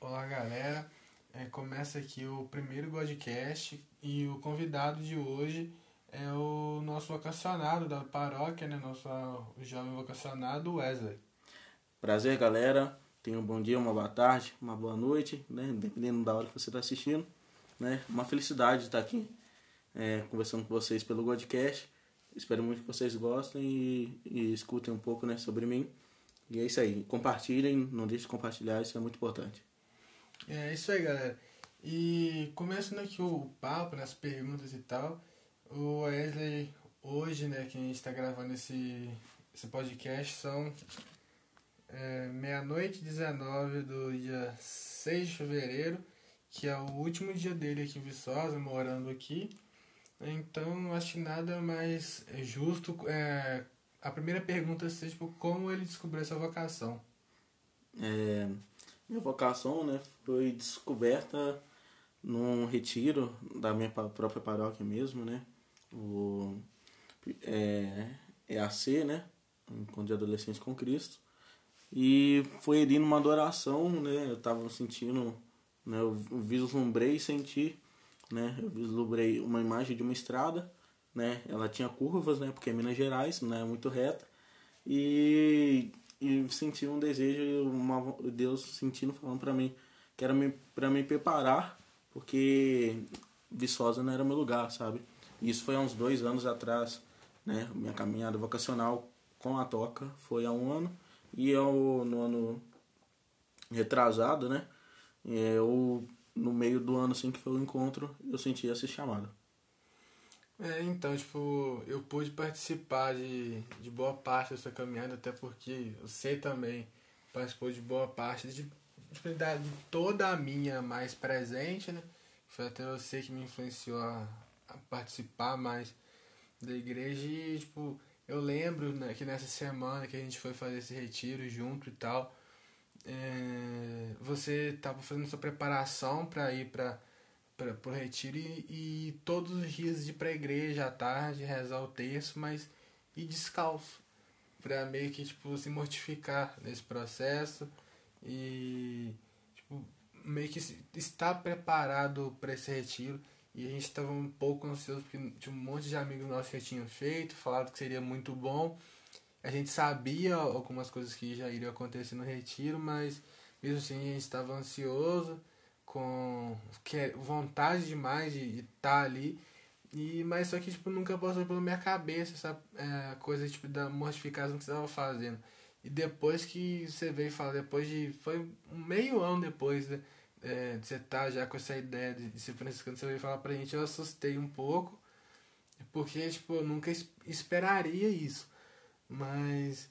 Olá, galera. É, começa aqui o primeiro podcast e o convidado de hoje é o nosso vocacionado da paróquia, né? Nosso jovem vocacionado Wesley. Prazer, galera. Tenha um bom dia, uma boa tarde, uma boa noite, né? Dependendo da hora que você está assistindo. Né? Uma felicidade estar aqui é, conversando com vocês pelo podcast. Espero muito que vocês gostem e, e escutem um pouco né, sobre mim. E é isso aí. Compartilhem, não deixe de compartilhar, isso é muito importante. É isso aí, galera. E começando aqui o papo, nas perguntas e tal, o Wesley, hoje, né, que a gente está gravando esse, esse podcast, são é, meia-noite 19 do dia 6 de fevereiro, que é o último dia dele aqui em Viçosa, morando aqui. Então, acho que nada mais justo. É, a primeira pergunta seja tipo, como ele descobriu essa vocação. É, minha vocação né, foi descoberta num retiro da minha própria paróquia mesmo, né? O é, EAC, né? Encontro de Adolescentes com Cristo. E foi ali numa adoração, né? Eu tava sentindo, né? Eu vislumbrei e senti, né? Eu vislumbrei uma imagem de uma estrada, né? Ela tinha curvas, né? Porque é Minas Gerais, não é muito reta. E, e senti um desejo, uma, Deus sentindo, falando para mim que era para me preparar, porque Viçosa não era meu lugar, sabe? Isso foi há uns dois anos atrás, né? Minha caminhada vocacional com a toca foi há um ano e eu, no ano retrasado, né? Eu, no meio do ano assim que foi o encontro, eu senti essa chamada. É, então, tipo, eu pude participar de, de boa parte dessa caminhada, até porque você também participou de boa parte de, de, de toda a minha mais presente, né? Foi até você que me influenciou a, a participar mais da igreja e, tipo, eu lembro né, que nessa semana que a gente foi fazer esse retiro junto e tal, é, você estava fazendo sua preparação para ir para o retiro e, e, todos os dias de para igreja à tarde, rezar o terço, mas ir descalço, para meio que tipo, se mortificar nesse processo e tipo, meio que estar preparado para esse retiro. E a gente estava um pouco ansioso porque tinha um monte de amigos nossos que tinham feito, falado que seria muito bom. A gente sabia algumas coisas que já iriam acontecer no retiro, mas mesmo assim a gente estava ansioso, com vontade demais de estar ali. E, mas só que tipo, nunca passou pela minha cabeça essa é, coisa tipo, da mortificação que você estava fazendo. E depois que você veio falar, depois de. Foi meio ano depois, né? é, de você estar tá já com essa ideia de, de ser franciscano, você veio falar pra gente, eu assustei um pouco, porque, tipo, eu nunca esperaria isso. Mas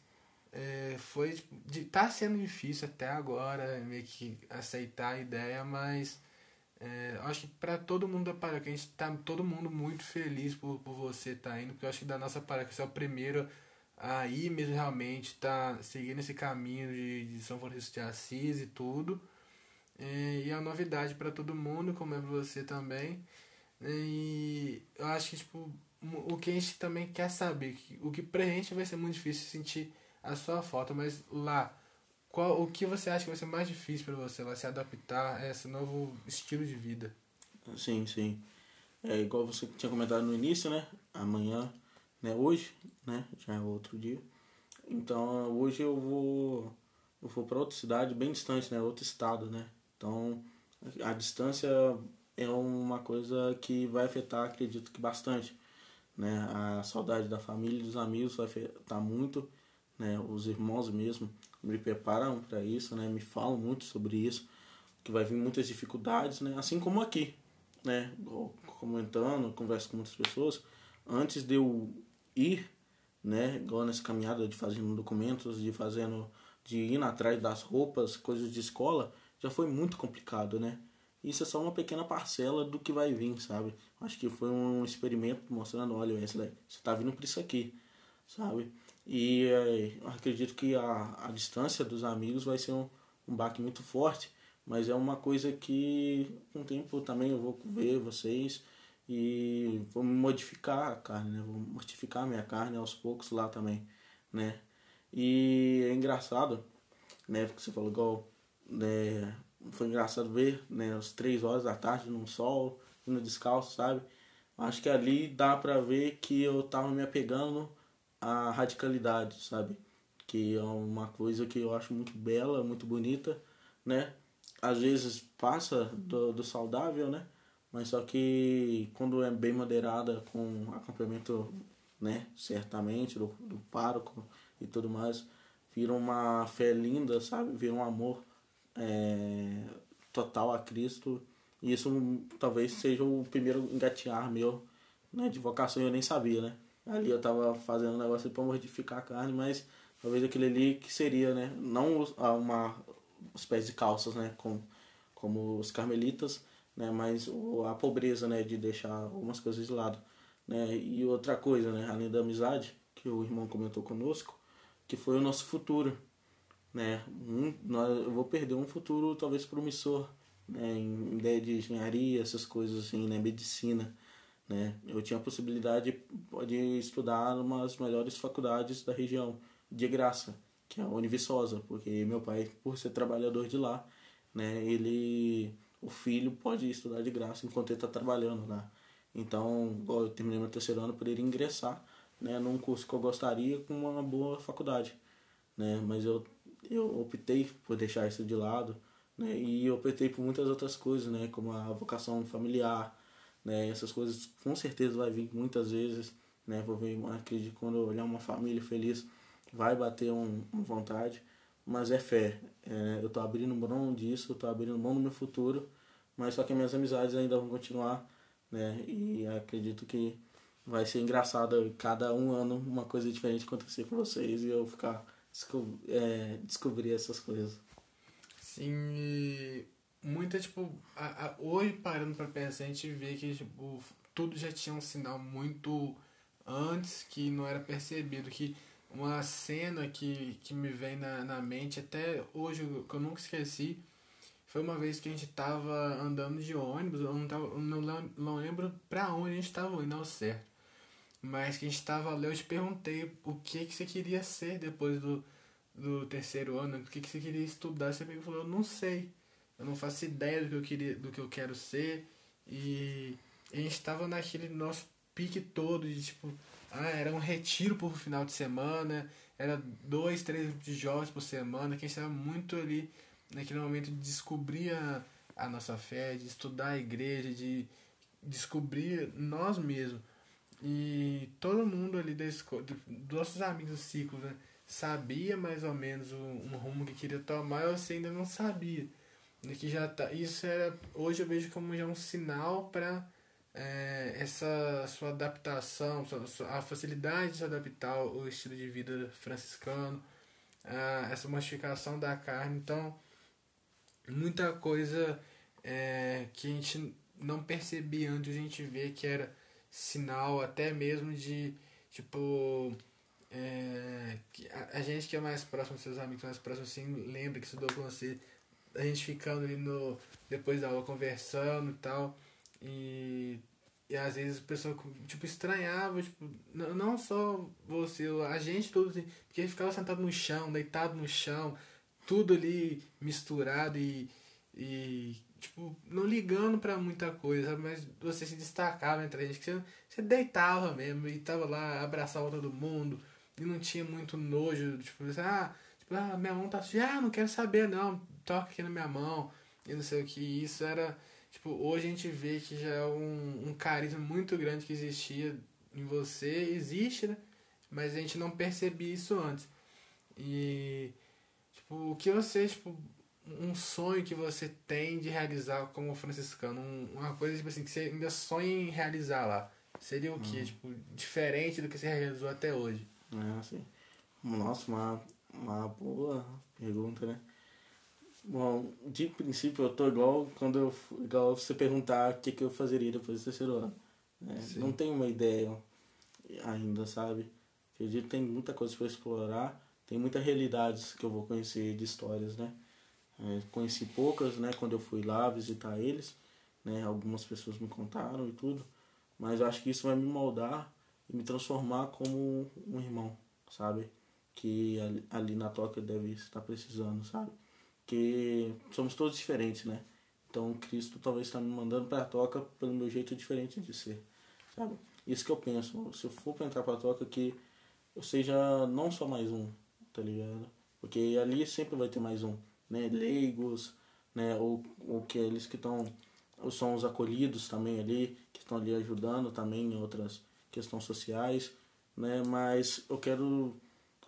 é, foi, tipo, de, tá sendo difícil até agora, meio que aceitar a ideia, mas é, acho que para todo mundo da paróquia, a gente tá todo mundo muito feliz por, por você estar tá indo, porque eu acho que da nossa paróquia você é o primeiro a ir mesmo realmente, tá seguindo esse caminho de, de São Francisco de Assis e tudo. É, e é uma novidade para todo mundo, como é para você também. É, e eu acho que tipo, o que a gente também quer saber, o que pra gente vai ser muito difícil sentir a sua falta, mas lá, qual, o que você acha que vai ser mais difícil para você lá se adaptar a esse novo estilo de vida? Sim, sim. É igual você tinha comentado no início, né? Amanhã, né? Hoje, né? Já é outro dia. Então hoje eu vou eu vou para outra cidade bem distante, né? Outro estado, né? Então, a distância é uma coisa que vai afetar, acredito que bastante. Né? A saudade da família dos amigos vai afetar muito. Né? Os irmãos mesmo me preparam para isso, né? me falam muito sobre isso, que vai vir muitas dificuldades, né? assim como aqui. Né? Comentando, converso com muitas pessoas. Antes de eu ir, né? igual nessa caminhada de fazendo documentos, de fazendo de ir atrás das roupas, coisas de escola, já foi muito complicado, né? Isso é só uma pequena parcela do que vai vir, sabe? Acho que foi um experimento mostrando, olha, Wesley, você tá vindo por isso aqui, sabe? E é, acredito que a, a distância dos amigos vai ser um, um baque muito forte, mas é uma coisa que com o tempo também eu vou ver vocês e vou modificar a carne, né? Vou mortificar a minha carne aos poucos lá também, né? E é engraçado, né? Porque você falou igual né, foi engraçado ver, né, às três horas da tarde no sol, indo descalço, sabe? Acho que ali dá pra ver que eu tava me apegando à radicalidade, sabe? Que é uma coisa que eu acho muito bela, muito bonita, né? Às vezes passa do, do saudável, né? Mas só que quando é bem moderada, com acompanhamento, né, certamente, do, do pároco e tudo mais, vira uma fé linda, sabe? Vira um amor é, total a Cristo. E isso talvez seja o primeiro engatear meu né, de vocação, eu nem sabia, né? Ali eu tava fazendo um negócio para mortificar a carne, mas talvez aquele ali que seria, né? Não uma, os pés de calças, né? Como, como os carmelitas, né? Mas a pobreza, né? De deixar algumas coisas de lado, né? E outra coisa, né? Além da amizade, que o irmão comentou conosco, que foi o nosso futuro, né? Um, nós, eu vou perder um futuro talvez promissor, né? Em ideia de engenharia, essas coisas assim, né? Medicina, né? Eu tinha a possibilidade de estudar numa das melhores faculdades da região, de graça, que é a Univiçosa, porque meu pai, por ser trabalhador de lá, né? Ele, o filho pode estudar de graça enquanto ele está trabalhando lá. Então, eu terminei meu terceiro ano, poderia ingressar né, num curso que eu gostaria com uma boa faculdade, né? Mas eu eu optei por deixar isso de lado, né? E optei por muitas outras coisas, né? Como a vocação familiar, né? Essas coisas com certeza vai vir muitas vezes, né? Vou ver, acredito quando olhar uma família feliz, vai bater um, uma vontade, mas é fé. É, eu tô abrindo mão disso, eu tô abrindo mão do meu futuro, mas só que minhas amizades ainda vão continuar, né? E acredito que vai ser engraçado cada um ano uma coisa diferente acontecer com vocês e eu ficar é, descobrir essas coisas. Sim, muita, tipo, a, a, hoje parando pra pensar, a gente vê que, tipo, tudo já tinha um sinal muito antes que não era percebido, que uma cena que, que me vem na, na mente, até hoje, que eu nunca esqueci, foi uma vez que a gente tava andando de ônibus, eu não, tava, não, não lembro pra onde a gente tava indo ao certo. Mas que a gente tava ali, eu te perguntei o que, que você queria ser depois do, do terceiro ano, o que, que você queria estudar. Você me falou, eu não sei. Eu não faço ideia do que eu queria, do que eu quero ser. E a gente tava naquele nosso pique todo de tipo, ah, era um retiro por final de semana, era dois, três de jogos por semana, que a gente tava muito ali naquele momento de descobrir a, a nossa fé, de estudar a igreja, de descobrir nós mesmos. E todo mundo ali dos nossos amigos do ciclo, né, sabia mais ou menos um, um rumo que queria tomar, eu você ainda não sabia. Que já tá, isso era, hoje eu vejo como já um sinal para é, essa sua adaptação, a facilidade de se adaptar ao estilo de vida franciscano, a, essa modificação da carne. Então, muita coisa é, que a gente não percebia antes, a gente vê que era sinal até mesmo de, tipo, é, a, a, gente que é mais próximo, seus amigos mais próximos, assim, lembra que estudou com você, a gente ficando ali no, depois da aula conversando e tal, e, e às vezes a pessoa, tipo, estranhava, tipo, não, não só você, a gente tudo, assim, porque ficava sentado no chão, deitado no chão, tudo ali misturado e, e tipo, não ligando para muita coisa, mas você se destacava entre a gente, que você, você deitava mesmo e tava lá, abraçava todo mundo e não tinha muito nojo, tipo, ah, tipo, ah, minha mão tá suja, ah, não quero saber não, toca aqui na minha mão e não sei o que, isso era, tipo, hoje a gente vê que já é um, um carisma muito grande que existia em você, existe, né, mas a gente não percebia isso antes. E, tipo, o que você, tipo, um sonho que você tem de realizar como franciscano? Um, uma coisa tipo assim, que você ainda sonha em realizar lá. Seria o que? Hum. Tipo, diferente do que você realizou até hoje? É, assim. Nossa, uma, uma boa pergunta, né? Bom, de princípio eu tô igual quando eu igual você perguntar o que, que eu fazeria depois do terceiro ano. Né? Não tenho uma ideia ainda, sabe? Acredito que tem muita coisa para explorar, tem muitas realidades que eu vou conhecer de histórias, né? É, conheci poucas, né, quando eu fui lá visitar eles, né, algumas pessoas me contaram e tudo, mas eu acho que isso vai me moldar e me transformar como um irmão, sabe? Que ali, ali na toca deve estar precisando, sabe? Porque somos todos diferentes, né? Então Cristo talvez está me mandando para a toca pelo meu jeito diferente de ser, sabe? Isso que eu penso. Se eu for para entrar para a toca, que eu seja não só mais um, tá ligado? Porque ali sempre vai ter mais um, né? Leigos, né? Ou, ou aqueles que estão, são os acolhidos também ali, que estão ali ajudando também em outras questões sociais, né? Mas eu quero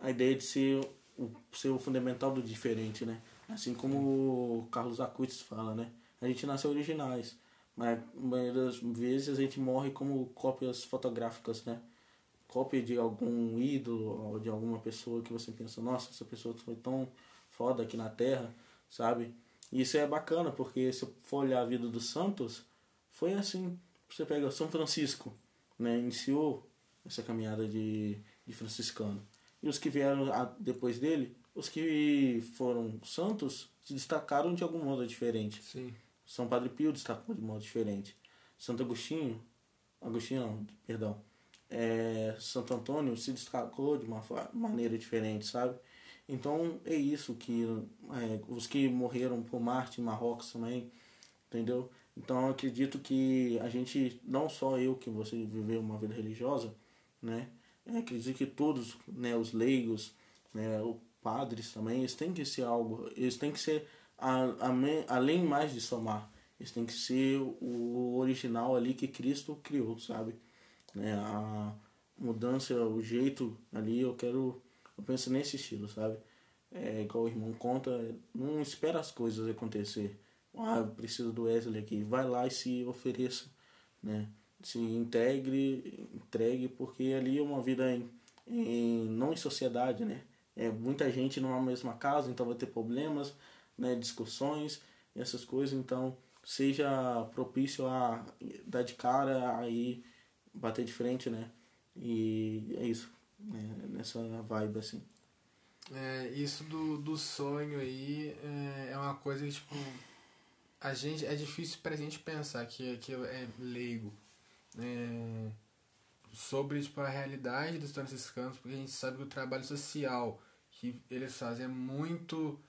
a ideia de ser o, ser o fundamental do diferente, né? Assim como o Carlos Acutis fala, né? A gente nasceu originais, mas muitas vezes a gente morre como cópias fotográficas, né? Cópia de algum ídolo ou de alguma pessoa que você pensa, nossa, essa pessoa foi tão foda aqui na Terra, sabe? E isso é bacana, porque se for olhar a vida dos santos, foi assim. Você pega São Francisco, né? Iniciou essa caminhada de, de franciscano. E os que vieram depois dele, os que foram santos, se destacaram de algum modo diferente. Sim. São Padre Pio destacou de modo diferente. Santo Agostinho, Agostinho não, perdão, é, Santo Antônio se destacou de uma maneira diferente, sabe? Então é isso que é, os que morreram por Marte em Marrocos também, entendeu? Então eu acredito que a gente, não só eu que você viveu uma vida religiosa, né? Eu acredito que todos, né, os leigos, né, padres também, eles têm que ser algo, eles têm que ser a, a, além mais de somar, eles têm que ser o original ali que Cristo criou, sabe? Né? A mudança, o jeito ali, eu quero eu penso nesse estilo, sabe? É igual o irmão conta, não espera as coisas acontecer. Ah, preciso do Wesley aqui. Vai lá e se ofereça, né? Se integre, entregue, porque ali é uma vida em, em não em sociedade, né? É muita gente numa mesma casa, então vai ter problemas, né? Discussões, essas coisas. Então, seja propício a dar de cara, aí bater de frente, né? E é isso né, nessa vibe assim. É, isso do, do sonho aí é, é uma coisa que, tipo, a gente, é difícil pra gente pensar que, que é leigo é, sobre tipo, a realidade dos franciscanos, porque a gente sabe que o trabalho social que eles fazem é muito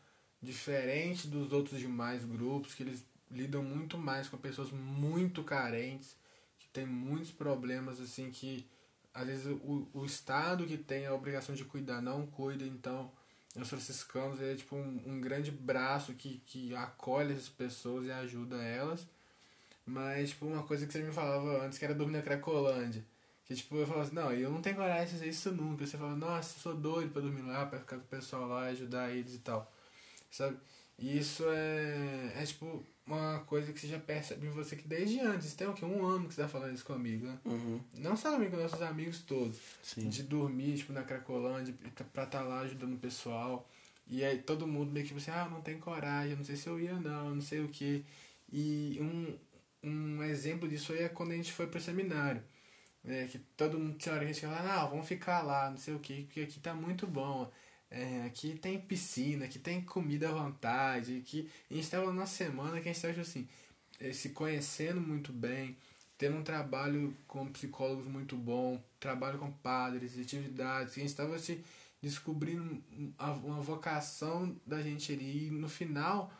diferente dos outros demais grupos, que eles lidam muito mais com pessoas muito carentes, que tem muitos problemas assim que às vezes o, o Estado que tem a obrigação de cuidar não cuida, então os franciscanos é tipo um, um grande braço que, que acolhe essas pessoas e ajuda elas. Mas, tipo, uma coisa que você me falava antes, que era dormir na Cracolândia. Que, tipo, eu falava assim, não, eu não tenho coragem de fazer isso nunca. Você fala, nossa, eu sou doido pra dormir lá, pra ficar com o pessoal lá, ajudar eles e tal. Sabe? E isso é, é tipo, uma coisa que você já percebe em você que desde antes, tem o que? Um ano que você tá falando isso comigo, né? Uhum. Não só comigo, com nossos amigos todos. Sim. De dormir, tipo, na Cracolândia, pra estar tá lá ajudando o pessoal. E aí todo mundo meio que tipo assim, ah, não tem coragem, não sei se eu ia não, não sei o que. E um, um exemplo disso aí é quando a gente foi pro seminário. É, que todo mundo tinha hora que a gente falava, ah, vamos ficar lá, não sei o que, porque aqui tá muito bom. É, aqui tem piscina, aqui tem comida à vontade, a gente estava numa semana que a gente estava assim, é, se conhecendo muito bem, tendo um trabalho com psicólogos muito bom, trabalho com padres, atividades, a gente estava se descobrindo uma vocação da gente ali e no final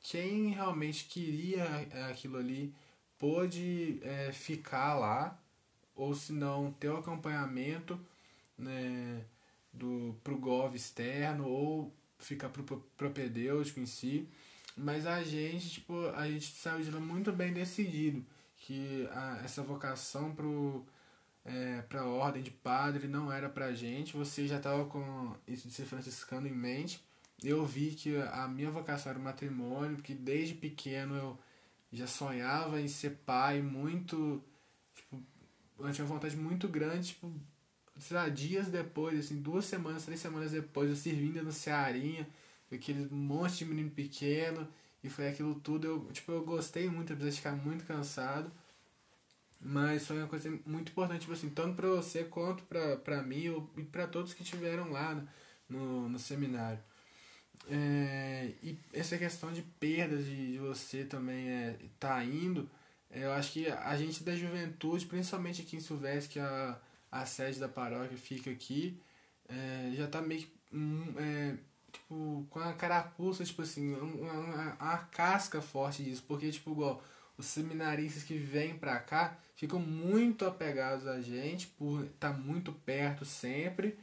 quem realmente queria é, aquilo ali pôde é, ficar lá ou se não ter o acompanhamento né, do pro gov externo ou ficar pro propedêutico em si. Mas a gente, tipo, a gente saiu de lá muito bem decidido que a, essa vocação pro é, para a ordem de padre não era pra gente. Você já estava com isso de ser franciscano em mente. Eu vi que a minha vocação era o matrimônio, porque desde pequeno eu já sonhava em ser pai muito. Eu tinha uma vontade muito grande, tipo, sei lá, dias depois, assim, duas semanas, três semanas depois, eu servindo no Cearinha, aquele monte de menino pequeno, e foi aquilo tudo, eu, tipo, eu gostei muito, apesar de ficar muito cansado, mas foi uma coisa muito importante, tipo assim, tanto pra você quanto pra, pra mim e pra todos que estiveram lá no, no seminário. É, e essa questão de perdas de, de você também é, tá indo, eu acho que a gente da juventude, principalmente aqui em Silvestre, que a a sede da paróquia fica aqui, é, já está meio que hum, é, tipo, com a carapuça, tipo assim, uma, uma, uma casca forte disso. Porque, tipo, igual, os seminaristas que vêm pra cá ficam muito apegados a gente, por estar tá muito perto sempre.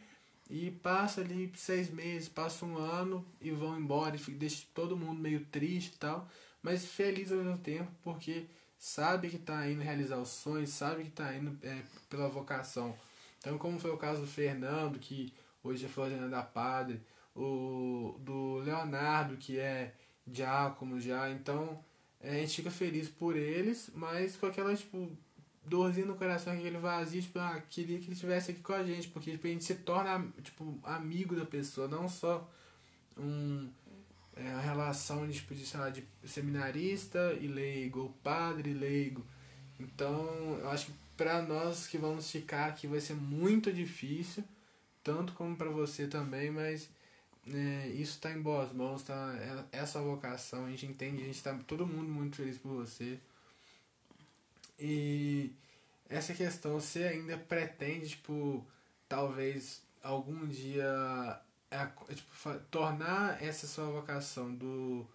E passa ali seis meses, passa um ano e vão embora e deixa todo mundo meio triste e tal. Mas feliz ao mesmo tempo, porque sabe que está indo realizar os sonhos, sabe que está indo é, pela vocação. Então, como foi o caso do Fernando, que hoje é florina da padre, o do Leonardo, que é diácono já. Então, é, a gente fica feliz por eles, mas com aquela, tipo, dorzinha no coração, aquele vazio, tipo, ah, queria que ele estivesse aqui com a gente, porque tipo, a gente se torna, tipo, amigo da pessoa, não só um, é, a relação de, tipo, de, lá, de seminarista e leigo, padre e leigo. Então, eu acho que para nós que vamos ficar aqui vai ser muito difícil, tanto como para você também, mas é, isso está em boas mãos, tá? É, essa vocação, a gente entende, a gente está todo mundo muito feliz por você. E essa questão, você ainda pretende, tipo, talvez algum dia é, tipo, tornar essa sua vocação do,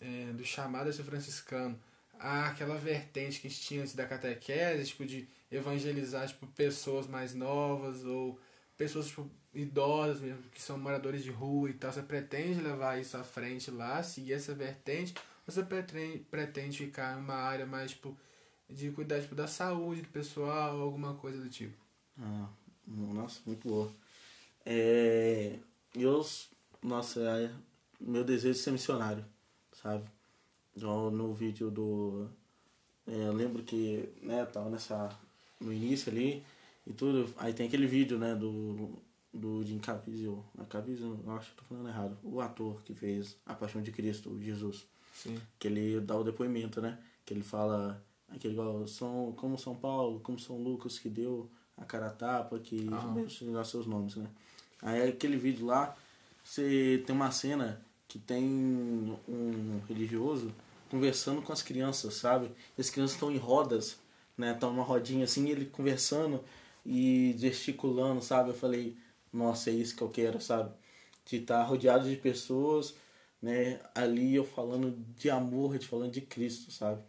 é, do chamado a ser franciscano aquela vertente que a gente tinha antes da catequese, tipo, de evangelizar tipo, pessoas mais novas ou pessoas tipo, idosas mesmo, que são moradores de rua e tal. Você pretende levar isso à frente lá, seguir essa vertente, ou você pretende, pretende ficar em uma área mais tipo, de cuidar tipo, da saúde do pessoal, alguma coisa do tipo? Ah, nossa, muito boa. É, eu, nossa, é, meu desejo é ser missionário, sabe? Então, no vídeo do. É, eu lembro que, né, tava nessa. no início ali e tudo. Aí tem aquele vídeo, né, do. do Jim Caviezel. Caviezel, acho que tô falando errado. O ator que fez A Paixão de Cristo, Jesus. Sim. Que ele dá o depoimento, né? Que ele fala. Aquele igual, são, como São Paulo, como São Lucas, que deu a cara a tapa, que ah. seus nomes, né? Aí aquele vídeo lá, você tem uma cena que tem um religioso conversando com as crianças, sabe? As crianças estão em rodas, né? Estão numa rodinha assim, ele conversando e gesticulando, sabe? Eu falei, nossa, é isso que eu quero, sabe? De estar rodeado de pessoas, né? Ali eu falando de amor, de falando de Cristo, sabe?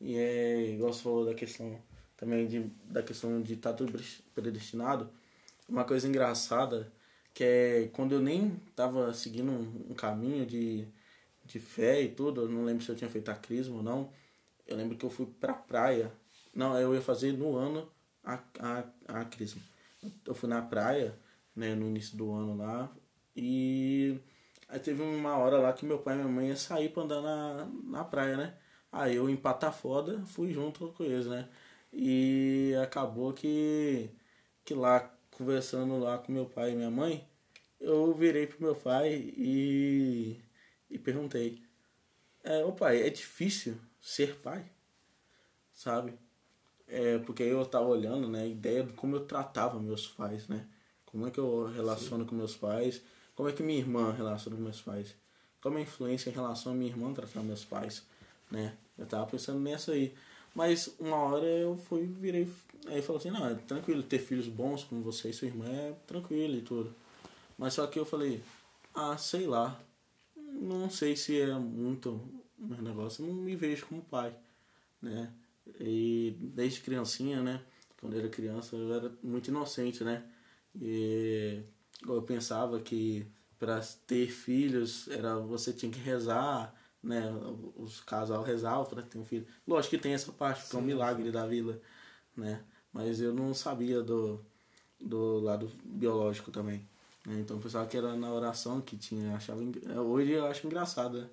E é, igual você falou da questão também de, da questão de estar tudo predestinado. Uma coisa engraçada que é quando eu nem tava seguindo um, um, caminho de, de fé e tudo, eu não lembro se eu tinha feito a crisma ou não. Eu lembro que eu fui pra praia. Não, eu ia fazer no ano a, a, a crisma. Eu fui na praia, né, no início do ano lá, e aí teve uma hora lá que meu pai e minha mãe ia sair pra andar na, na praia, né? Aí eu empatar foda, fui junto com eles, né? E acabou que, que lá conversando lá com meu pai e minha mãe, eu virei pro meu pai e, e perguntei: é, Ô pai, é difícil ser pai? Sabe? É, porque eu tava olhando, né, a ideia de como eu tratava meus pais, né? Como é que eu relaciono Sim. com meus pais? Como é que minha irmã relaciona com meus pais? Qual é a influência em relação a minha irmã tratar meus pais, né? Eu tava pensando nessa aí. Mas uma hora eu fui, virei Aí falou assim, não, é tranquilo, ter filhos bons como você e sua irmã é tranquilo e tudo. Mas só que eu falei, ah, sei lá, não sei se é muito meu negócio, não me vejo como pai, né? E desde criancinha, né? Quando eu era criança, eu era muito inocente, né? E eu pensava que para ter filhos era você tinha que rezar, né? Os casal rezavam para ter um filho. Lógico que tem essa parte, porque é um milagre da vida, né? mas eu não sabia do, do lado biológico também. Né? Então eu pensava que era na oração que tinha, achava hoje eu acho engraçado. Né?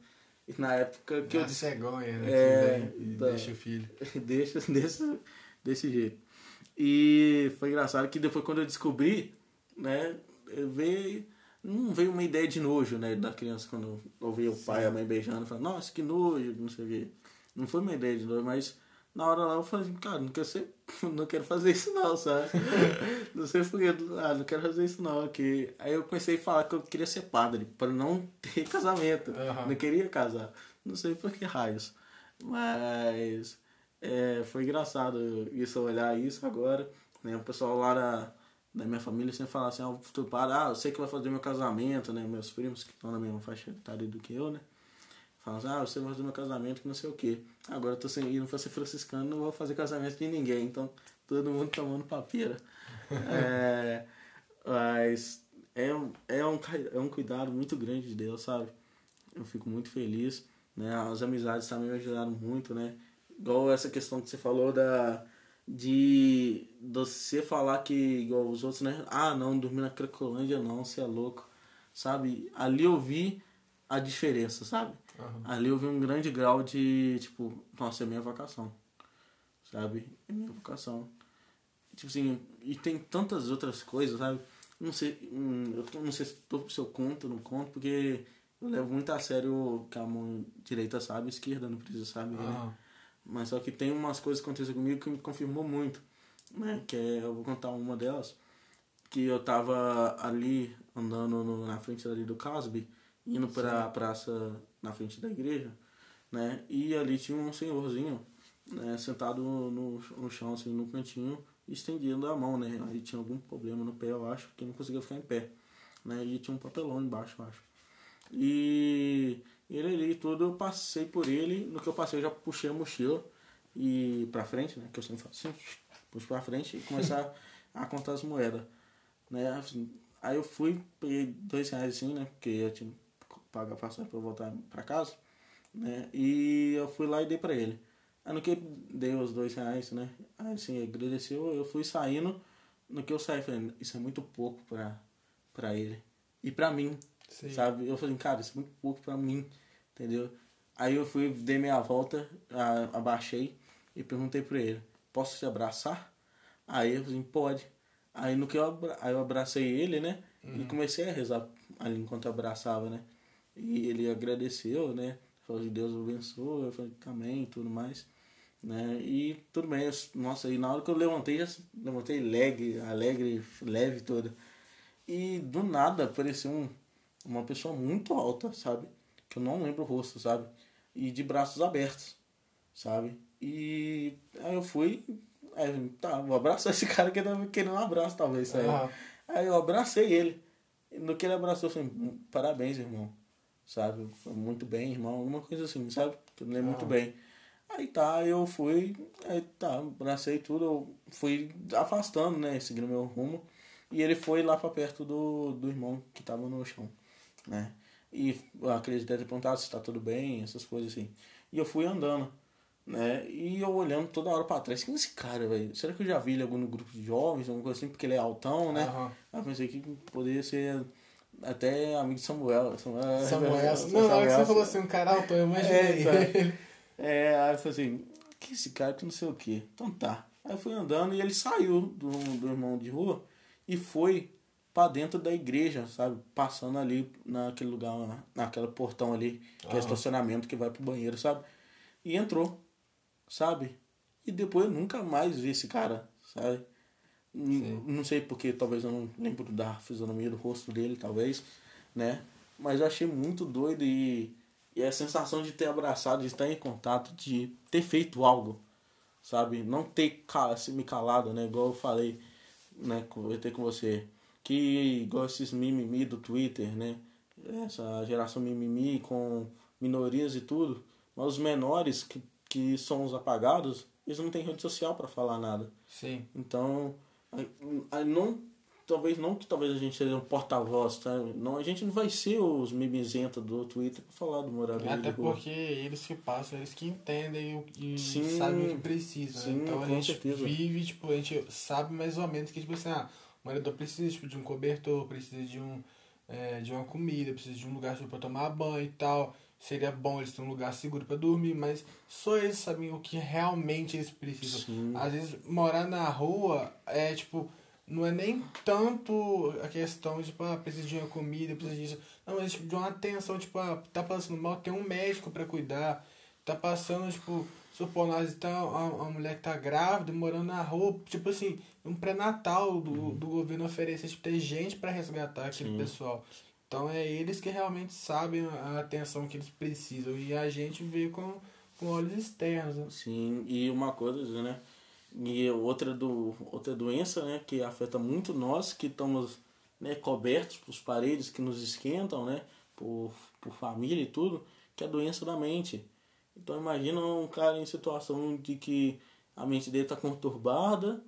Na época que na eu cegonha, né? É, e tá, deixa o filho. deixa desse, desse jeito. E foi engraçado que depois quando eu descobri, né, veio não veio uma ideia de nojo, né, da criança quando eu vi o pai e a mãe beijando, falando, nossa, que nojo, não sei o quê. Não foi uma ideia de nojo, mas na hora lá eu falei assim, cara, não quero ser. Não quero fazer isso não, sabe? não sei porque. Ah, não quero fazer isso não. Que... Aí eu comecei a falar que eu queria ser padre, para não ter casamento. Uhum. Não queria casar. Não sei por que raios. Mas é, foi engraçado isso olhar isso agora. Né? O pessoal lá da, da minha família sempre falavam assim, ah, futuro padre, ah, eu sei que vai fazer meu casamento, né? Meus primos que estão na mesma faixa etária do que eu, né? Falam assim, ah, você vai fazer meu casamento que não sei o quê. Agora eu tô sem ir, não vou ser franciscano, não vou fazer casamento de ninguém. Então, todo mundo tomando papeira. é, mas é, um, é, um, é um cuidado muito grande de Deus, sabe? Eu fico muito feliz. Né? As amizades também me ajudaram muito, né? Igual essa questão que você falou da de você falar que igual os outros, né? Ah, não, dormir na Cracolândia não, você é louco. Sabe? Ali eu vi a diferença, sabe? Uhum. Ali eu vi um grande grau de, tipo, nossa, é minha vocação. Sabe? É minha vocação. Tipo assim, e tem tantas outras coisas, sabe? Não sei, hum, eu não sei se tô, se eu conto ou não conto, porque eu levo muito a sério que a mão direita sabe, a esquerda não precisa saber, uhum. né? Mas só que tem umas coisas que aconteceram comigo que me confirmou muito, né? Que é, eu vou contar uma delas, que eu tava ali andando no, na frente ali do Casby, indo para a praça na frente da igreja, né? E ali tinha um senhorzinho, né, sentado no, no chão, assim, no cantinho, estendendo a mão, né? Aí tinha algum problema no pé, eu acho, que não conseguia ficar em pé, né? E tinha um papelão embaixo, eu acho. E ele ali tudo, eu passei por ele, no que eu passei eu já puxei a mochila e pra frente, né? Que eu sempre faço assim, puxo pra frente e começar a contar as moedas, né? Assim, aí eu fui, peguei dois reais assim, né? Porque eu tinha que pagar passagem pra eu voltar pra casa, né? E eu fui lá e dei pra ele. Aí no que dei os dois reais, né? Aí assim, agradeceu, eu fui saindo. No que eu saí, falei, isso é muito pouco pra, pra ele. E pra mim, Sim. sabe? Eu falei, cara, isso é muito pouco pra mim entendeu? Aí eu fui, dei minha volta, abaixei e perguntei pra ele, posso te abraçar? Aí eu falei, pode. Aí no que eu, abra... aí eu abracei ele, né? Uhum. E comecei a rezar ali enquanto eu abraçava, né? E ele agradeceu, né? Falou de Deus abençoe, eu falei, amém e tudo mais. Né? E tudo bem, eu, nossa, e na hora que eu levantei, já levantei alegre, alegre, leve toda. E do nada apareceu um, uma pessoa muito alta, sabe? Que eu não lembro o rosto, sabe? E de braços abertos, sabe? E aí eu fui, aí, tá, vou abraçar esse cara que tava querendo um abraço, talvez, sabe? Uhum. Aí eu abracei ele. No que ele abraçou, eu falei, hum, parabéns, irmão. Sabe? Foi muito bem, irmão. Alguma coisa assim, sabe? Eu lembro uhum. muito bem. Aí tá, eu fui, aí tá, abracei tudo, eu fui afastando, né? Seguindo meu rumo. E ele foi lá pra perto do, do irmão que tava no chão, né? E acredito ter perguntado se está tudo bem, essas coisas assim. E eu fui andando, né? E eu olhando toda hora para trás. Quem é esse cara, velho? Será que eu já vi ele algum no grupo de jovens, alguma coisa assim? Porque ele é altão, né? Uhum. Aí eu pensei que poderia ser até amigo de Samuel. Samuel. Samuel. Não, na hora que você falou assim, um cara altão, eu imaginei. É, então, é, aí eu falei assim, que esse cara que não sei o que. Então tá. Aí eu fui andando e ele saiu do, do irmão de rua e foi para dentro da igreja, sabe? Passando ali naquele lugar, naquele portão ali, que uhum. é estacionamento que vai pro banheiro, sabe? E entrou, sabe? E depois eu nunca mais vi esse cara, sabe? Sim. Não sei porque, talvez eu não lembro da fisionomia do rosto dele, talvez, né? Mas eu achei muito doido e, e a sensação de ter abraçado, de estar em contato, de ter feito algo, sabe? Não ter se me calado, né? Igual eu falei, né? Conversei com você que igual esses mimimi do Twitter, né? Essa geração mimimi com minorias e tudo, mas os menores que, que são os apagados, eles não têm rede social para falar nada. Sim. Então, não talvez não que talvez a gente seja um porta-voz, tá? Não, a gente não vai ser os mimizentos do Twitter para falar do morador Até porque eles que passam, eles que entendem e sim, sabem o que precisam. Né? Sim, então a gente certeza. vive, tipo, a gente sabe mais ou menos que, tipo assim, ah, o morador precisa tipo, de um cobertor, precisa de, um, é, de uma comida, precisa de um lugar para tomar banho e tal. Seria bom eles terem um lugar seguro para dormir, mas só eles sabem o que realmente eles precisam. Sim. Às vezes, morar na rua é tipo não é nem tanto a questão de, tipo, ah, precisa de uma comida, precisa disso. Não, mas tipo, de uma atenção, tipo, ah, tá passando mal, tem um médico para cuidar. Tá passando, tipo, supor, nós tá uma, uma mulher que tá grávida, morando na rua, tipo assim, um pré-natal do, uhum. do governo oferecer, tipo, ter gente para resgatar aquele Sim. pessoal. Então é eles que realmente sabem a atenção que eles precisam. E a gente vê com, com olhos externos. Né? Sim, e uma coisa, né? E outra, do, outra doença né, que afeta muito nós, que estamos né, cobertos por paredes que nos esquentam, né, por, por família e tudo, que é a doença da mente. Então imagina um cara em situação de que a mente dele está conturbada,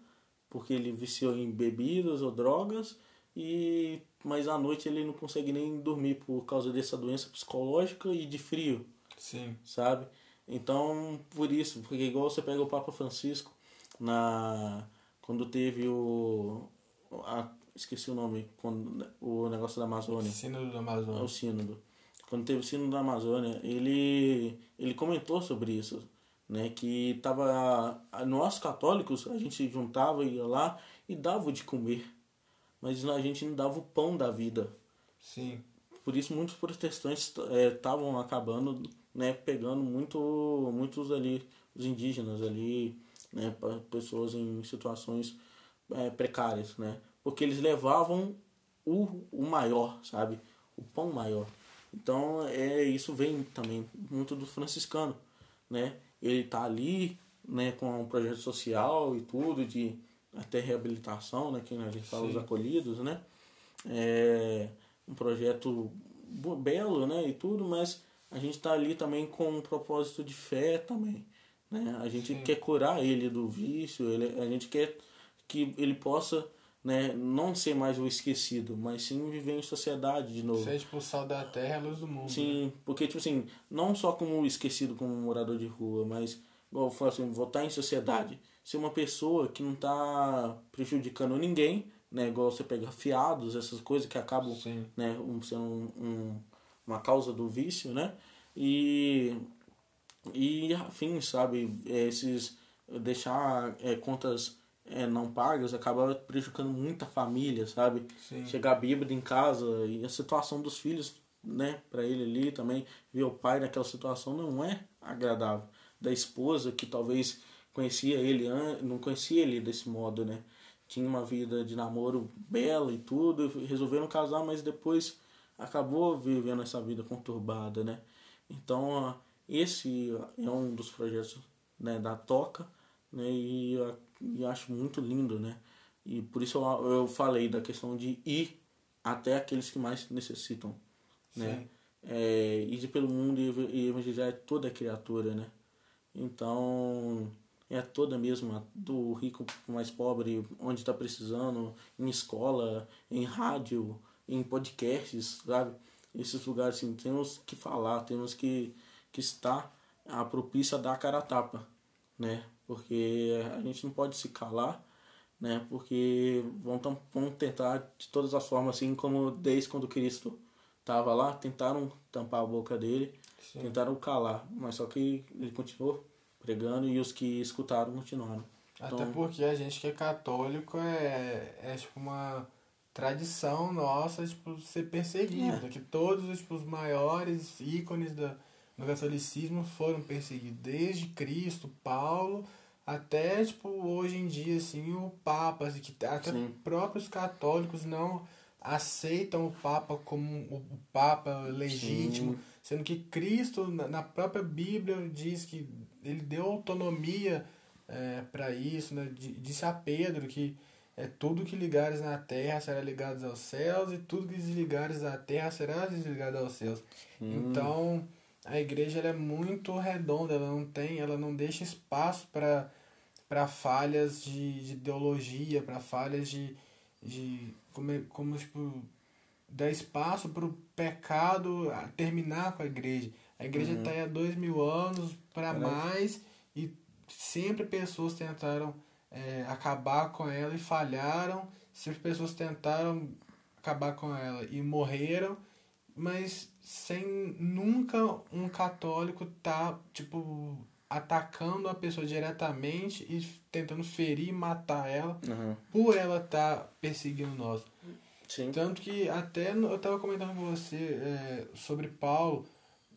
porque ele viciou em bebidas ou drogas, e mas à noite ele não consegue nem dormir por causa dessa doença psicológica e de frio. Sim. Sabe? Então, por isso, porque igual você pega o Papa Francisco na quando teve o a, esqueci o nome, quando, o negócio da Amazônia. Sínodo da Amazônia. É o sínodo. Quando teve o sínodo da Amazônia, ele ele comentou sobre isso, né, que tava nós católicos, a gente juntava ia lá e dava de comer, mas a gente não dava o pão da vida. Sim. Por isso muitos protestantes estavam é, acabando, né, pegando muito muitos ali os indígenas ali, né, pessoas em situações é, precárias, né, porque eles levavam o, o maior, sabe, o pão maior. Então é isso vem também muito do franciscano, né? Ele tá ali, né, com um projeto social e tudo de até reabilitação, né, que a gente fala Sim. os acolhidos, né? É um projeto belo, né, e tudo, mas a gente está ali também com um propósito de fé também, né? A gente Sim. quer curar ele do vício, ele, a gente quer que ele possa né, não ser mais o esquecido, mas sim viver em sociedade de novo. Ser o sal da terra a luz do mundo. Sim, né? porque tipo assim, não só como esquecido como morador de rua, mas igual eu falo assim, voltar em sociedade. Ser uma pessoa que não está prejudicando ninguém, né, igual você pega fiados, essas coisas que acabam sim. né, um, sendo um, um, uma causa do vício, né? E e afim, sabe, esses deixar é, contas é, não pagas acaba prejudicando muita família, sabe? Sim. Chegar bêbado em casa e a situação dos filhos, né, para ele ali também, ver o pai naquela situação não é agradável. Da esposa que talvez conhecia ele, não conhecia ele desse modo, né? Tinha uma vida de namoro bela e tudo, resolveram casar, mas depois acabou vivendo essa vida conturbada, né? Então, esse é um dos projetos né, da Toca, né? E e acho muito lindo, né? E por isso eu, eu falei da questão de ir até aqueles que mais necessitam, né? É, ir pelo mundo e evangelizar toda criatura, né? Então, é toda mesmo, do rico mais pobre, onde está precisando, em escola, em rádio, em podcasts, sabe? Esses lugares, assim, temos que falar, temos que, que estar a propícia da cara a tapa, né? Porque a gente não pode se calar, né? Porque vão, vão tentar de todas as formas, assim como desde quando Cristo estava lá, tentaram tampar a boca dele, Sim. tentaram calar, mas só que ele continuou pregando e os que escutaram continuaram. Até então, porque a gente que é católico é, é tipo uma tradição nossa tipo, ser perseguido, é. que todos tipo, os maiores ícones da, do catolicismo foram perseguidos, desde Cristo, Paulo até, tipo, hoje em dia, assim, o Papa, assim, que até Sim. próprios católicos não aceitam o Papa como o Papa legítimo, Sim. sendo que Cristo, na própria Bíblia, diz que ele deu autonomia é, para isso, né? Disse a Pedro que é tudo que ligares na terra será ligado aos céus e tudo que desligares da terra será desligado aos céus. Hum. Então, a igreja é muito redonda, ela não tem, ela não deixa espaço para para falhas de, de ideologia, para falhas de, de como, como tipo dar espaço para o pecado terminar com a igreja. A igreja está uhum. aí há dois mil anos para mais e sempre pessoas tentaram é, acabar com ela e falharam. Sempre pessoas tentaram acabar com ela e morreram mas sem nunca um católico tá, tipo, atacando a pessoa diretamente e tentando ferir e matar ela uhum. por ela estar tá perseguindo nós. Sim. Tanto que até eu estava comentando com você é, sobre Paulo,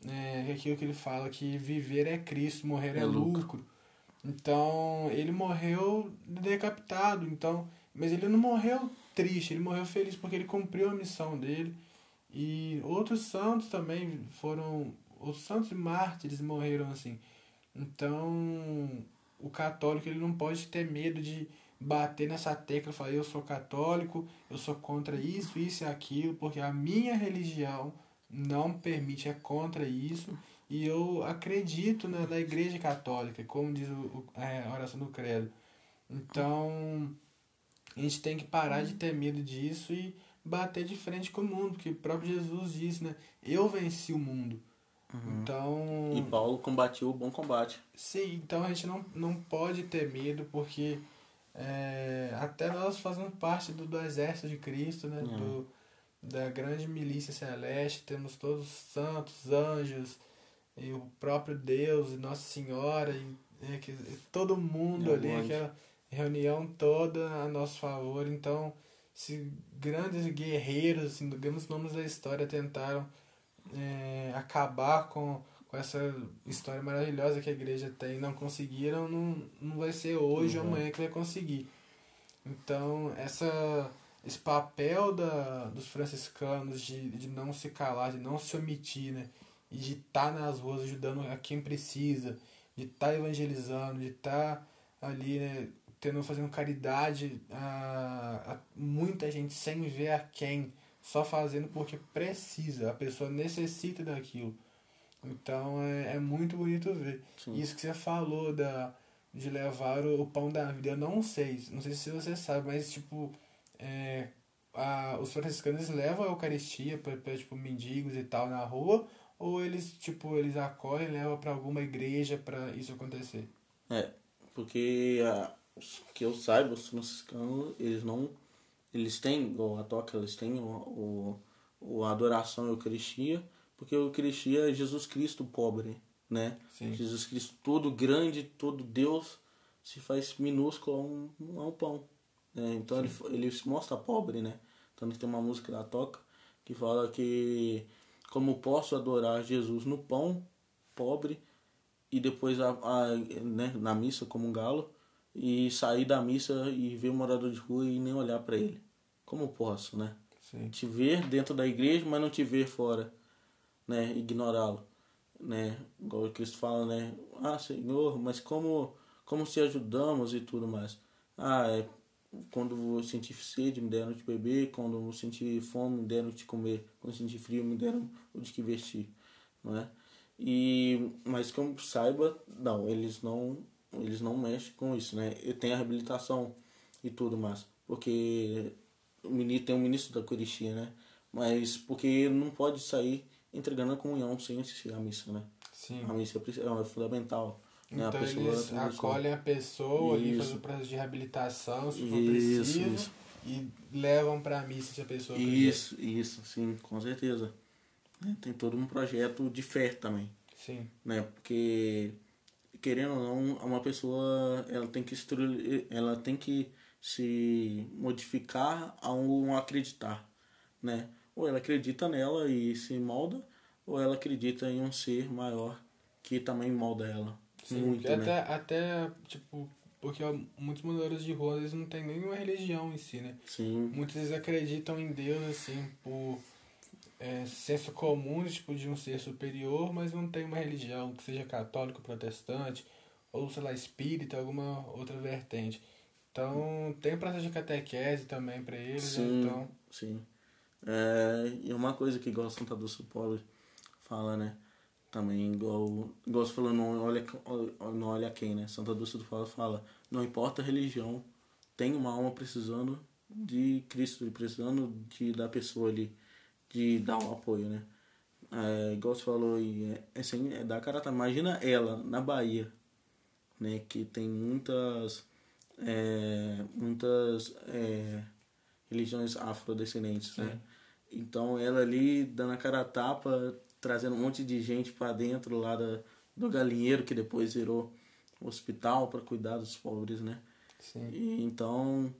é, aquilo que ele fala que viver é Cristo, morrer é, é lucro. lucro. Então, ele morreu decapitado, então, mas ele não morreu triste, ele morreu feliz porque ele cumpriu a missão dele e outros santos também foram. Os santos mártires morreram assim. Então, o católico ele não pode ter medo de bater nessa tecla e falar eu sou católico, eu sou contra isso, isso e aquilo, porque a minha religião não permite, é contra isso. E eu acredito na, na Igreja Católica, como diz o, é, a oração do Credo. Então, a gente tem que parar de ter medo disso e bater de frente com o mundo, porque o próprio Jesus disse, né? Eu venci o mundo. Uhum. Então. E Paulo combateu o bom combate. Sim, então a gente não, não pode ter medo, porque é, até nós fazemos parte do, do exército de Cristo, né? Uhum. Do, da grande milícia celeste, temos todos os santos, anjos, e o próprio Deus, e Nossa Senhora, e, e, e todo mundo ali, aquela reunião toda a nosso favor. Então, se grandes guerreiros, assim, grandes nomes da história tentaram é, acabar com, com essa história maravilhosa que a igreja tem não conseguiram, não, não vai ser hoje uhum. ou amanhã que vai conseguir. Então, essa, esse papel da, dos franciscanos de, de não se calar, de não se omitir, né? E de estar tá nas ruas ajudando a quem precisa, de estar tá evangelizando, de estar tá ali, né? Tendo, fazendo caridade a, a muita gente sem ver a quem só fazendo porque precisa, a pessoa necessita daquilo. Então é, é muito bonito ver. Sim. Isso que você falou da, de levar o, o, pão da vida, eu não sei, não sei se você sabe, mas tipo, é, a, os franciscanos levam a Eucaristia para tipo, mendigos e tal na rua, ou eles tipo eles acolhem e levam para alguma igreja para isso acontecer? É, porque a, que eu saiba, os franciscanos, eles não eles têm, ou a toca, eles têm o, o, a adoração à Eucaristia, porque a Eucaristia é Jesus Cristo pobre, né? Sim. Jesus Cristo todo grande, todo Deus, se faz minúsculo a um, a um pão. Né? Então ele, ele se mostra pobre, né? Tanto que tem uma música da toca que fala que como posso adorar Jesus no pão pobre e depois a, a né, na missa como um galo e sair da missa e ver um morador de rua e nem olhar para ele. Como posso, né? Sim. Te ver dentro da igreja, mas não te ver fora, né? Ignorá-lo, né? Igual o Cristo fala, né? Ah, Senhor, mas como como se ajudamos e tudo mais. Ah, é quando eu sentir sede, me deram de beber, quando eu sentir fome, me deram de comer, quando eu sentir frio, me deram o de que vestir, não é? E mas como saiba, não, eles não eles não mexem com isso, né? E tem a reabilitação e tudo mais, porque o ministro, tem um ministro da Eucaristia, né? Mas porque não pode sair entregando a comunhão sem assistir a missa, né? Sim. A missa é, é fundamental. Né? Então a pessoa, eles acolhem a pessoa isso. ali, fazem o processo de reabilitação, se for preciso, isso. e levam para a missa se a pessoa Isso, isso, sim, com certeza. Tem todo um projeto de fé também. Sim. Né? Porque querendo ou não, uma pessoa ela tem que ela tem que se modificar a um acreditar, né? Ou ela acredita nela e se molda, ou ela acredita em um ser maior que também molda ela. Sim, muito, até, né? até, tipo, porque muitos moradores de rua eles não têm nenhuma religião em si, né? Sim. Muitos vezes acreditam em Deus, assim, por é, senso comum, tipo, de um ser superior, mas não tem uma religião que seja católico, protestante, ou, sei lá, espírita, alguma outra vertente. Então, tem processo de catequese também para eles, né? sim, né? Então... Sim. É, e uma coisa que igual Santa Dulce Pobre fala, né? Também, igual, igual você falou, não olha, não olha quem, né? Santa Dulce do Pobre fala, não importa a religião, tem uma alma precisando de Cristo, precisando de, da pessoa ali, de dar um apoio, né? É, igual você falou, e é, é, assim, é da cara, imagina ela na Bahia, né? Que tem muitas é, muitas é, religiões afrodescendentes, né? Então ela ali dando a cara a tapa, trazendo um monte de gente para dentro lá da, do galinheiro que depois virou hospital para cuidar dos pobres, né? Sim. E, então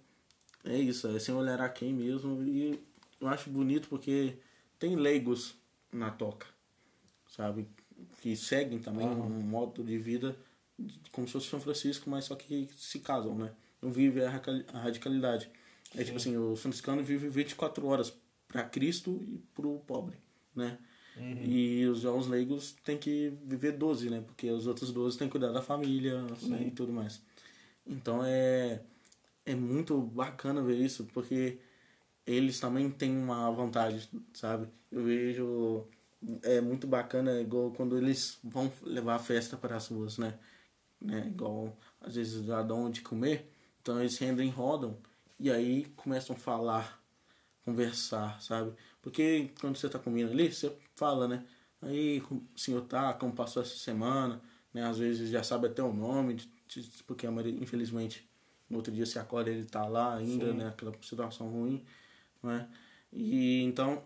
é isso, é sem olhar a quem mesmo e eu acho bonito porque tem leigos na toca, sabe? Que seguem também uhum. um modo de vida como se fosse São Francisco, mas só que se casam, né? Não vive a radicalidade. É tipo Sim. tipo assim, o franciscano vive 24 horas para Cristo e pro pobre, né? Uhum. E os jovens leigos têm que viver 12, né? Porque os outros 12 têm que cuidar da família né? e tudo mais. Então é, é muito bacana ver isso, porque eles também têm uma vantagem, sabe? Eu vejo. É muito bacana, igual quando eles vão levar a festa para as ruas, né? né? Igual às vezes já dão de comer, então eles rendem rodam e aí começam a falar, conversar, sabe? Porque quando você está comendo ali, você fala, né? Aí, o senhor tá, como passou essa semana, né? Às vezes já sabe até o nome, porque a maioria, infelizmente, no outro dia se acorda ele tá lá ainda, Sim. né? Aquela situação ruim, né? E então,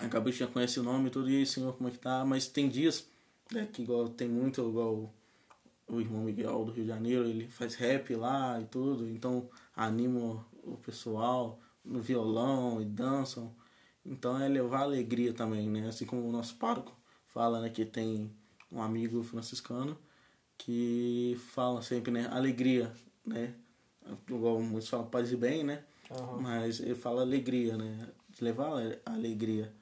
acabou já conhece o nome tudo, e aí, senhor, como é que tá? Mas tem dias, né? Que igual, tem muito, igual o irmão Miguel do Rio de Janeiro, ele faz rap lá e tudo, então anima o pessoal no violão e dançam. Então é levar alegria também, né? Assim como o nosso pároco fala, né, que tem um amigo franciscano que fala sempre, né, alegria, né? Igual muitos falam paz e bem, né? Uhum. Mas ele fala alegria, né? Levar alegria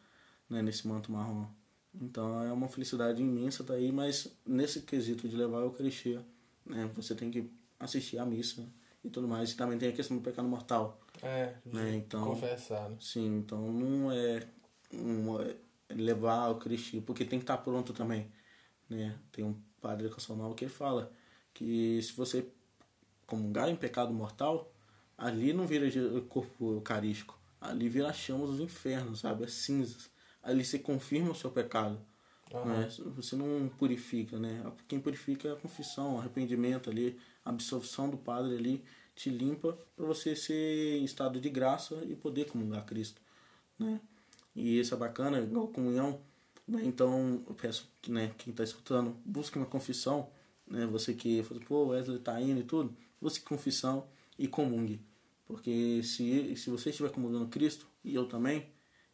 né, nesse manto marrom. Então é uma felicidade imensa tá aí, mas nesse quesito de levar a Eucaristia, né, você tem que assistir à missa e tudo mais. E também tem a questão do pecado mortal. É, né? então, confessar. Né? Sim, então não é, não é levar a Eucaristia, porque tem que estar pronto também. Né? Tem um padre educacional que fala que se você comungar em pecado mortal, ali não vira corpo eucarístico, ali vira chamas dos infernos, sabe? As cinzas ali você confirma o seu pecado. Uhum. Né? Você não purifica, né? Quem purifica é a confissão, o arrependimento ali, a absolvição do Padre ali te limpa para você ser em estado de graça e poder comungar Cristo, né? E isso é bacana, igual comunhão, né? Então, eu peço que, né, quem está escutando, busque uma confissão, né? Você que fala, pô, Wesley tá indo e tudo, busque confissão e comungue. Porque se, se você estiver comungando Cristo, e eu também,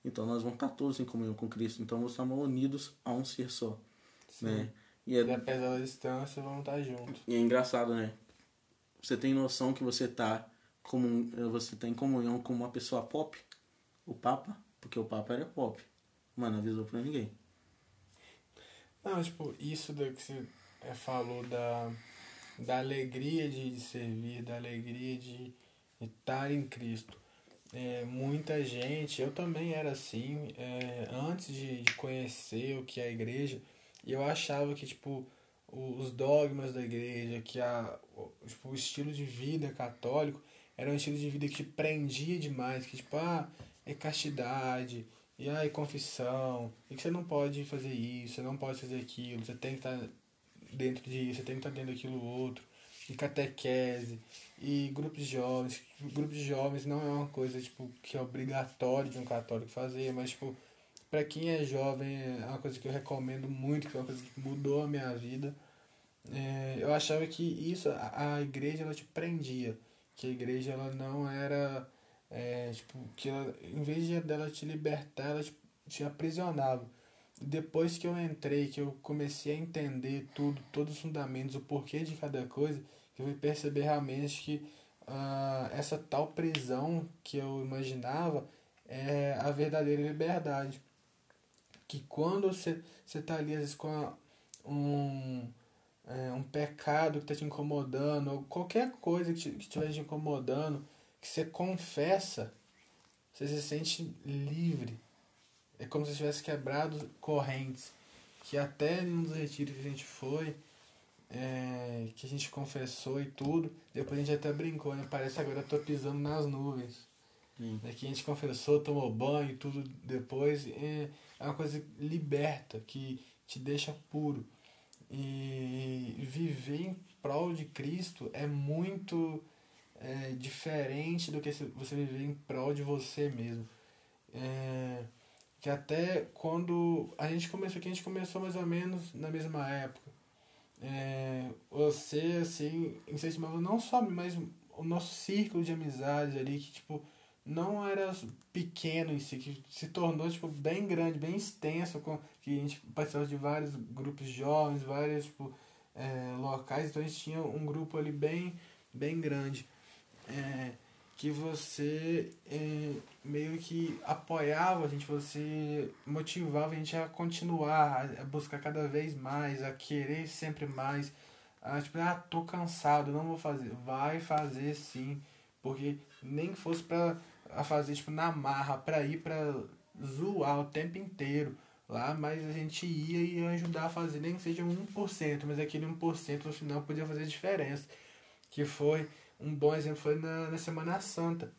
então nós vamos estar todos em comunhão com Cristo. Então vamos estar unidos a um ser só. Sim. Né? E, é... e apesar da distância, vamos estar juntos. E é engraçado, né? Você tem noção que você está como você tá em comunhão com uma pessoa pop? O Papa? Porque o Papa era pop. Mas não avisou pra ninguém. Não, tipo, isso que você é, falou da, da alegria de servir, da alegria de estar em Cristo. É, muita gente, eu também era assim, é, antes de, de conhecer o que é a igreja, eu achava que, tipo, os dogmas da igreja, que a, tipo, o estilo de vida católico era um estilo de vida que prendia demais, que, tipo, ah, é castidade, e aí confissão, e que você não pode fazer isso, você não pode fazer aquilo, você tem que estar dentro disso, você tem que estar dentro daquilo outro, e catequese, e grupos de jovens. Grupos de jovens não é uma coisa tipo que é obrigatório de um católico fazer, mas tipo, para quem é jovem é uma coisa que eu recomendo muito, que é uma coisa que mudou a minha vida. É, eu achava que isso, a, a igreja ela te prendia, que a igreja ela não era, é, tipo, que ela, em vez de dela te libertar, ela te, te aprisionava. Depois que eu entrei, que eu comecei a entender tudo, todos os fundamentos, o porquê de cada coisa, que eu fui perceber realmente que uh, essa tal prisão que eu imaginava é a verdadeira liberdade. Que quando você está ali, às vezes, com a, um, é, um pecado que está te incomodando, ou qualquer coisa que estiver te, te incomodando, que você confessa, você se sente livre. É como se tivesse quebrado correntes. Que até num dos retiros que a gente foi, é, que a gente confessou e tudo. Depois a gente até brincou, né? Parece agora eu tô pisando nas nuvens. Hum. É que a gente confessou, tomou banho e tudo depois. É, é uma coisa liberta, que te deixa puro. E viver em prol de Cristo é muito é, diferente do que você viver em prol de você mesmo. É, que até quando a gente começou aqui, a gente começou mais ou menos na mesma época é, você, assim, incentivava não só, mas o nosso círculo de amizades ali, que, tipo, não era pequeno em si, que se tornou, tipo, bem grande, bem extenso, com, que a gente participava de vários grupos jovens, vários, tipo, é, locais, então a gente tinha um grupo ali bem, bem grande. É, que você é, meio que apoiava a gente, você motivava a gente a continuar, a buscar cada vez mais, a querer sempre mais. A, tipo, ah, tô cansado, não vou fazer. Vai fazer sim, porque nem fosse pra fazer tipo, na marra, pra ir pra zoar o tempo inteiro lá, mas a gente ia e ajudar a fazer, nem que seja 1%, mas aquele 1% no final podia fazer diferença. Que foi um bom exemplo foi na, na Semana Santa,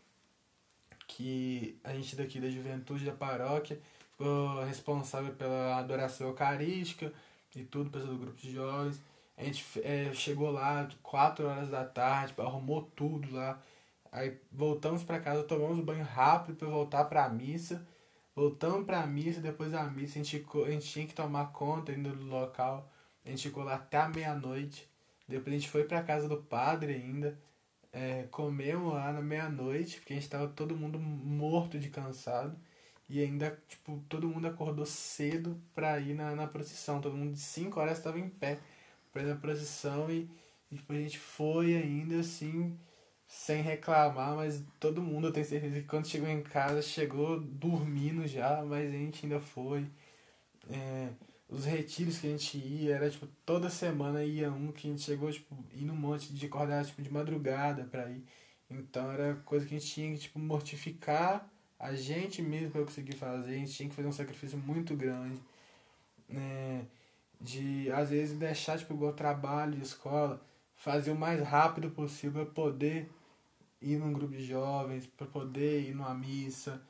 que a gente daqui da juventude da paróquia ficou responsável pela adoração eucarística e tudo, pessoal do grupo de jovens. A gente é, chegou lá 4 horas da tarde, arrumou tudo lá. Aí voltamos para casa, tomamos banho rápido para voltar para a missa. Voltamos para a missa, depois da missa a gente, a gente tinha que tomar conta ainda do local. A gente ficou lá até meia-noite. Depois a gente foi para casa do padre ainda é, comemos lá na meia-noite, porque a gente tava todo mundo morto de cansado. E ainda, tipo, todo mundo acordou cedo pra ir na, na procissão. Todo mundo de 5 horas estava em pé pra ir na procissão e, e depois a gente foi ainda assim, sem reclamar, mas todo mundo, eu tenho certeza que quando chegou em casa, chegou dormindo já, mas a gente ainda foi. É, os retiros que a gente ia, era tipo, toda semana ia um que a gente chegou, tipo, ir no monte de acordar, tipo, de madrugada pra ir. Então era coisa que a gente tinha que, tipo, mortificar a gente mesmo pra conseguir fazer, a gente tinha que fazer um sacrifício muito grande, né? De, às vezes, deixar, tipo, igual trabalho escola, fazer o mais rápido possível pra poder ir num grupo de jovens, pra poder ir numa missa,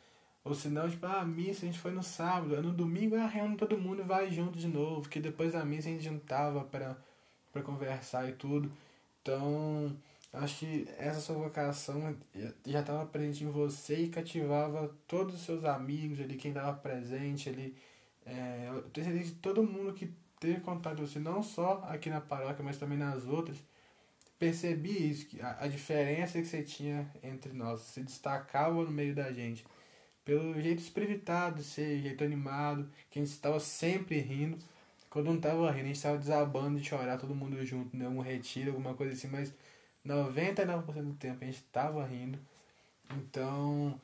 ou senão, tipo, ah, a missa a gente foi no sábado, no domingo ah, reúne todo mundo e vai junto de novo, que depois da missa a gente juntava para pra conversar e tudo. Então, acho que essa sua vocação já estava presente em você e cativava todos os seus amigos ali, quem estava presente ali. É, eu tenho certeza que todo mundo que teve contato com você, não só aqui na paróquia, mas também nas outras, percebi isso, que a, a diferença que você tinha entre nós, se destacava no meio da gente pelo jeito esprevitado, ser jeito animado, que a gente estava sempre rindo. Quando não estava rindo, a gente estava desabando de chorar todo mundo junto, né? Um retiro, alguma coisa assim, mas 99% do tempo a gente estava rindo. Então,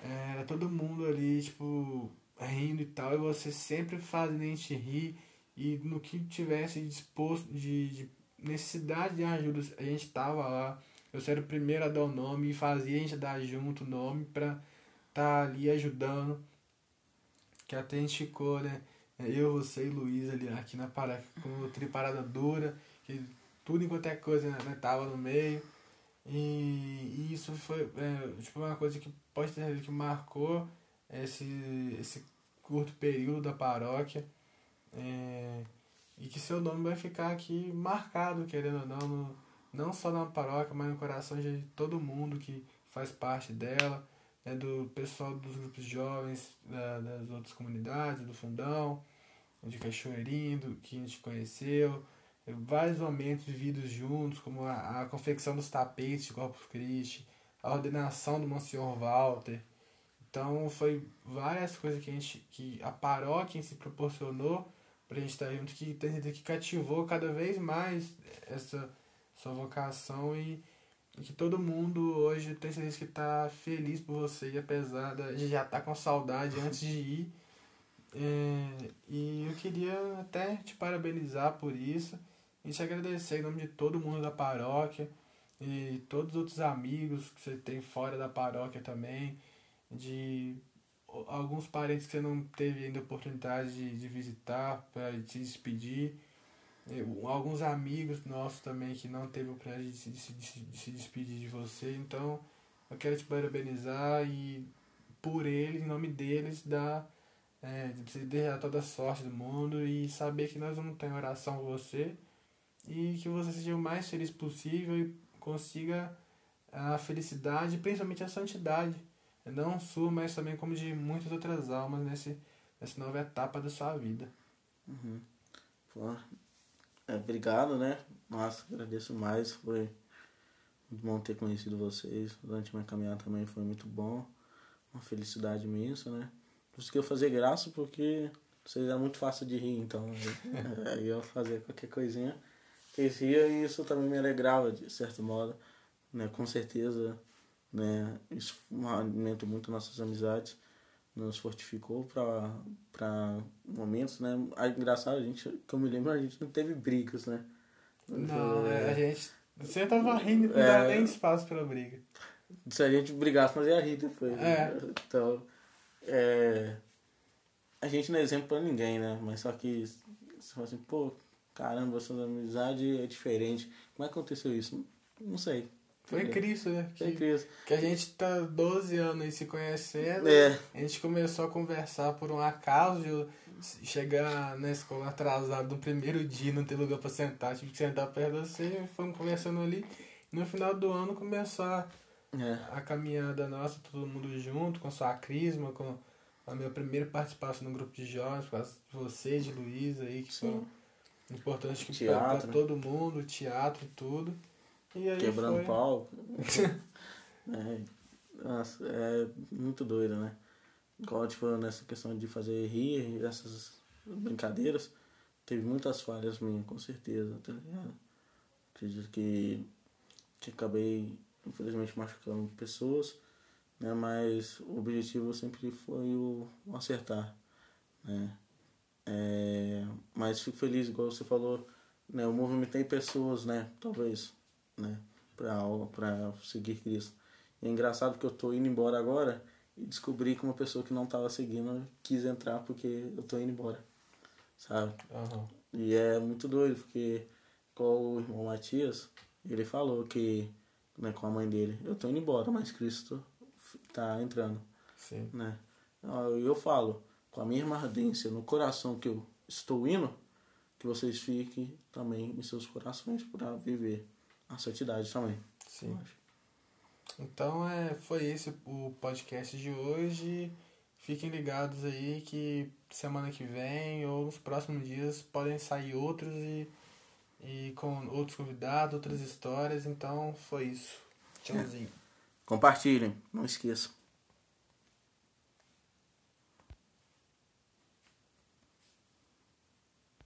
era todo mundo ali, tipo, rindo e tal, e você sempre fazendo a gente rir, e no que tivesse disposto de, de necessidade de ajuda, a gente estava lá. Eu era o primeiro a dar o nome e fazia a gente dar junto o nome para tá ali ajudando. Que até a gente ficou, né? Eu, você e Luiz ali aqui na parada, com triparada dura, que tudo enquanto é coisa né, tava no meio. E, e isso foi é, tipo, uma coisa que pode ter que marcou esse, esse curto período da paróquia. É, e que seu nome vai ficar aqui marcado, querendo ou não, no, não só na paróquia, mas no coração de todo mundo que faz parte dela né, do pessoal dos grupos jovens da, das outras comunidades, do Fundão, de Cachoeirinho, do, que a gente conheceu, vários momentos vividos juntos, como a, a confecção dos tapetes de Corpus Christi, a ordenação do Monsenhor Walter. Então foi várias coisas que a gente, que a paróquia se proporcionou para a gente estar junto, que, que cativou cada vez mais essa sua vocação e que todo mundo hoje tem certeza que tá feliz por você, apesar de já estar tá com saudade antes de ir. É, e eu queria até te parabenizar por isso e te agradecer em nome de todo mundo da paróquia e todos os outros amigos que você tem fora da paróquia também, de alguns parentes que você não teve ainda oportunidade de, de visitar para te despedir alguns amigos nossos também que não teve o prazer de se, de, de se despedir de você. Então, eu quero te parabenizar e por eles, em nome deles, dar, é, de desejar toda a sorte do mundo e saber que nós vamos ter oração por você e que você seja o mais feliz possível e consiga a felicidade, principalmente a santidade, não sua, mas também como de muitas outras almas nesse, nessa nova etapa da sua vida. Uhum. É, obrigado, né? Nossa, agradeço mais. Foi muito bom ter conhecido vocês. Durante minha caminhada também foi muito bom. Uma felicidade imensa, né? Por isso que eu fazer graça, porque vocês é muito fácil de rir, então aí eu fazia qualquer coisinha que ria e isso também me alegrava, de certo modo. Né? Com certeza né? Isso alimentou muito nossas amizades, nos fortificou para momentos, né? Ah, engraçado, a gente, que eu me lembro, a gente não teve brigas, né? Não, é, a gente. Você tava rindo, não é, dava nem espaço pra briga. Se a gente brigasse, nós ia rir depois. Né? É. Né? Então, é, a gente não é exemplo pra ninguém, né? Mas só que você fala assim, pô, caramba, essa amizade é diferente. Como é que aconteceu isso? Não sei. Foi Cristo, né? Que, Foi Cristo. Que a gente tá 12 anos aí se conhecendo. É. A gente começou a conversar por um acaso. chegar na escola atrasado no primeiro dia, não ter lugar pra sentar. Tive que sentar perto de você. Fomos conversando ali. No final do ano começou a, é. a caminhada nossa, todo mundo junto, com a sua crisma, com a minha primeira participação no grupo de jovens, com as, você, de Luiz aí, que Sim. foi importante que para né? todo mundo, teatro e tudo. Quebrando foi... pau. é, nossa, é muito doido, né? Igual, tipo, nessa questão de fazer rir, essas brincadeiras, teve muitas falhas minhas, com certeza, tá ligado? Acredito que, que acabei, infelizmente, machucando pessoas, né? Mas o objetivo sempre foi o, o acertar, né? É, mas fico feliz, igual você falou, né? Eu movimentei pessoas, né? Talvez né? Para seguir Cristo. E é engraçado que eu tô indo embora agora e descobri que uma pessoa que não estava seguindo quis entrar porque eu tô indo embora, sabe? Uhum. E é muito doido, porque com o irmão Matias, ele falou que, né, com a mãe dele, eu tô indo embora, mas Cristo tá entrando. Sim. Né? Eu falo, com a mesma ardência no coração que eu estou indo, que vocês fiquem também em seus corações para viver a santidade também. Sim. Então é, foi esse o podcast de hoje. Fiquem ligados aí que semana que vem ou nos próximos dias podem sair outros e, e com outros convidados, outras histórias. Então foi isso. Tchauzinho. Compartilhem, não esqueçam.